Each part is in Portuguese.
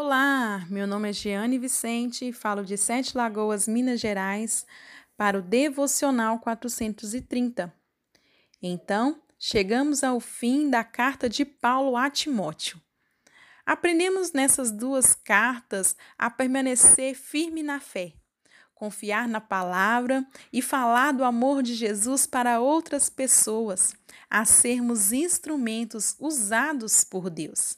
Olá, meu nome é Giane Vicente, falo de Sete Lagoas, Minas Gerais, para o Devocional 430. Então, chegamos ao fim da carta de Paulo a Timóteo. Aprendemos nessas duas cartas a permanecer firme na fé, confiar na palavra e falar do amor de Jesus para outras pessoas, a sermos instrumentos usados por Deus.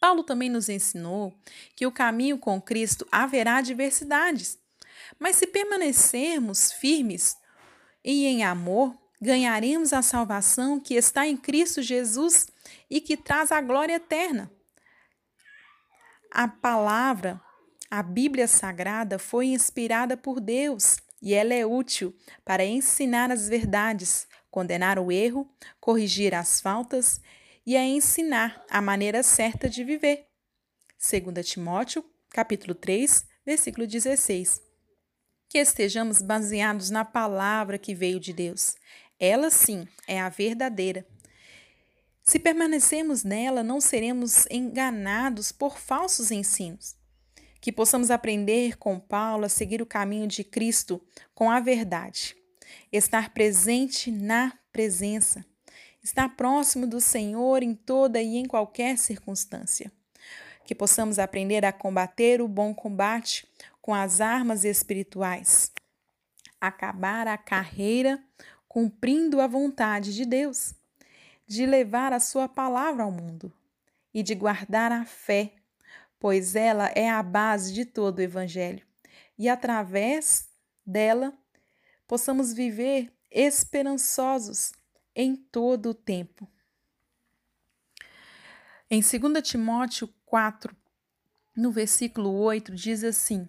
Paulo também nos ensinou que o caminho com Cristo haverá diversidades, mas se permanecermos firmes e em amor, ganharemos a salvação que está em Cristo Jesus e que traz a glória eterna. A palavra, a Bíblia Sagrada, foi inspirada por Deus e ela é útil para ensinar as verdades, condenar o erro, corrigir as faltas e a ensinar a maneira certa de viver. 2 Timóteo, capítulo 3, versículo 16. Que estejamos baseados na palavra que veio de Deus. Ela sim é a verdadeira. Se permanecemos nela, não seremos enganados por falsos ensinos. Que possamos aprender com Paulo a seguir o caminho de Cristo com a verdade. Estar presente na presença estar próximo do Senhor em toda e em qualquer circunstância. Que possamos aprender a combater o bom combate com as armas espirituais, acabar a carreira cumprindo a vontade de Deus, de levar a Sua palavra ao mundo. E de guardar a fé, pois ela é a base de todo o Evangelho, e através dela possamos viver esperançosos em todo o tempo. Em 2 Timóteo 4, no versículo 8, diz assim: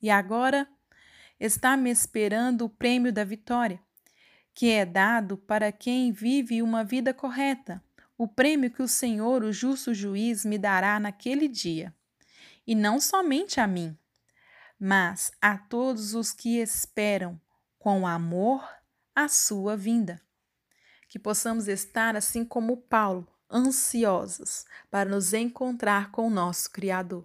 E agora está me esperando o prêmio da vitória, que é dado para quem vive uma vida correta, o prêmio que o Senhor, o justo juiz, me dará naquele dia. E não somente a mim, mas a todos os que esperam com amor a sua vinda que possamos estar assim como Paulo, ansiosos para nos encontrar com o nosso Criador.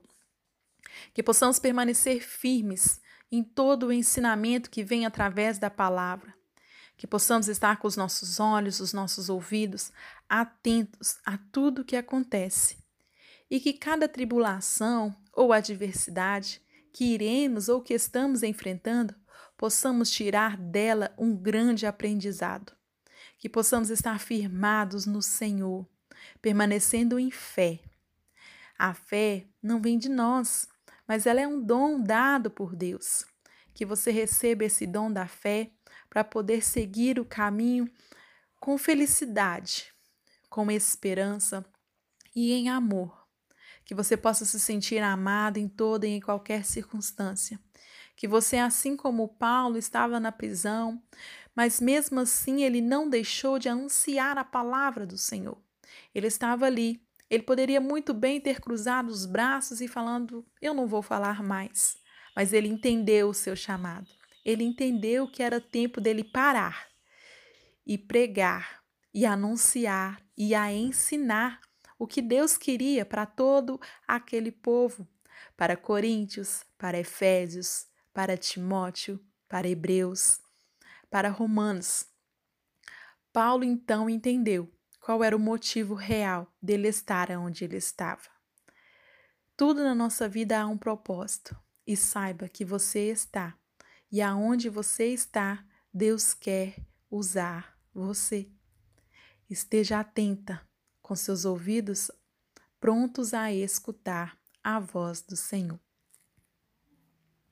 Que possamos permanecer firmes em todo o ensinamento que vem através da palavra. Que possamos estar com os nossos olhos, os nossos ouvidos atentos a tudo o que acontece. E que cada tribulação ou adversidade que iremos ou que estamos enfrentando, possamos tirar dela um grande aprendizado que possamos estar firmados no Senhor, permanecendo em fé. A fé não vem de nós, mas ela é um dom dado por Deus. Que você receba esse dom da fé para poder seguir o caminho com felicidade, com esperança e em amor. Que você possa se sentir amado em toda e em qualquer circunstância. Que você, assim como Paulo estava na prisão, mas mesmo assim ele não deixou de anunciar a palavra do Senhor. Ele estava ali. Ele poderia muito bem ter cruzado os braços e falando: Eu não vou falar mais. Mas ele entendeu o seu chamado. Ele entendeu que era tempo dele parar e pregar e anunciar e a ensinar o que Deus queria para todo aquele povo, para Coríntios, para Efésios, para Timóteo, para Hebreus para Romanos. Paulo então entendeu qual era o motivo real dele estar onde ele estava. Tudo na nossa vida há um propósito, e saiba que você está, e aonde você está, Deus quer usar você. Esteja atenta, com seus ouvidos prontos a escutar a voz do Senhor.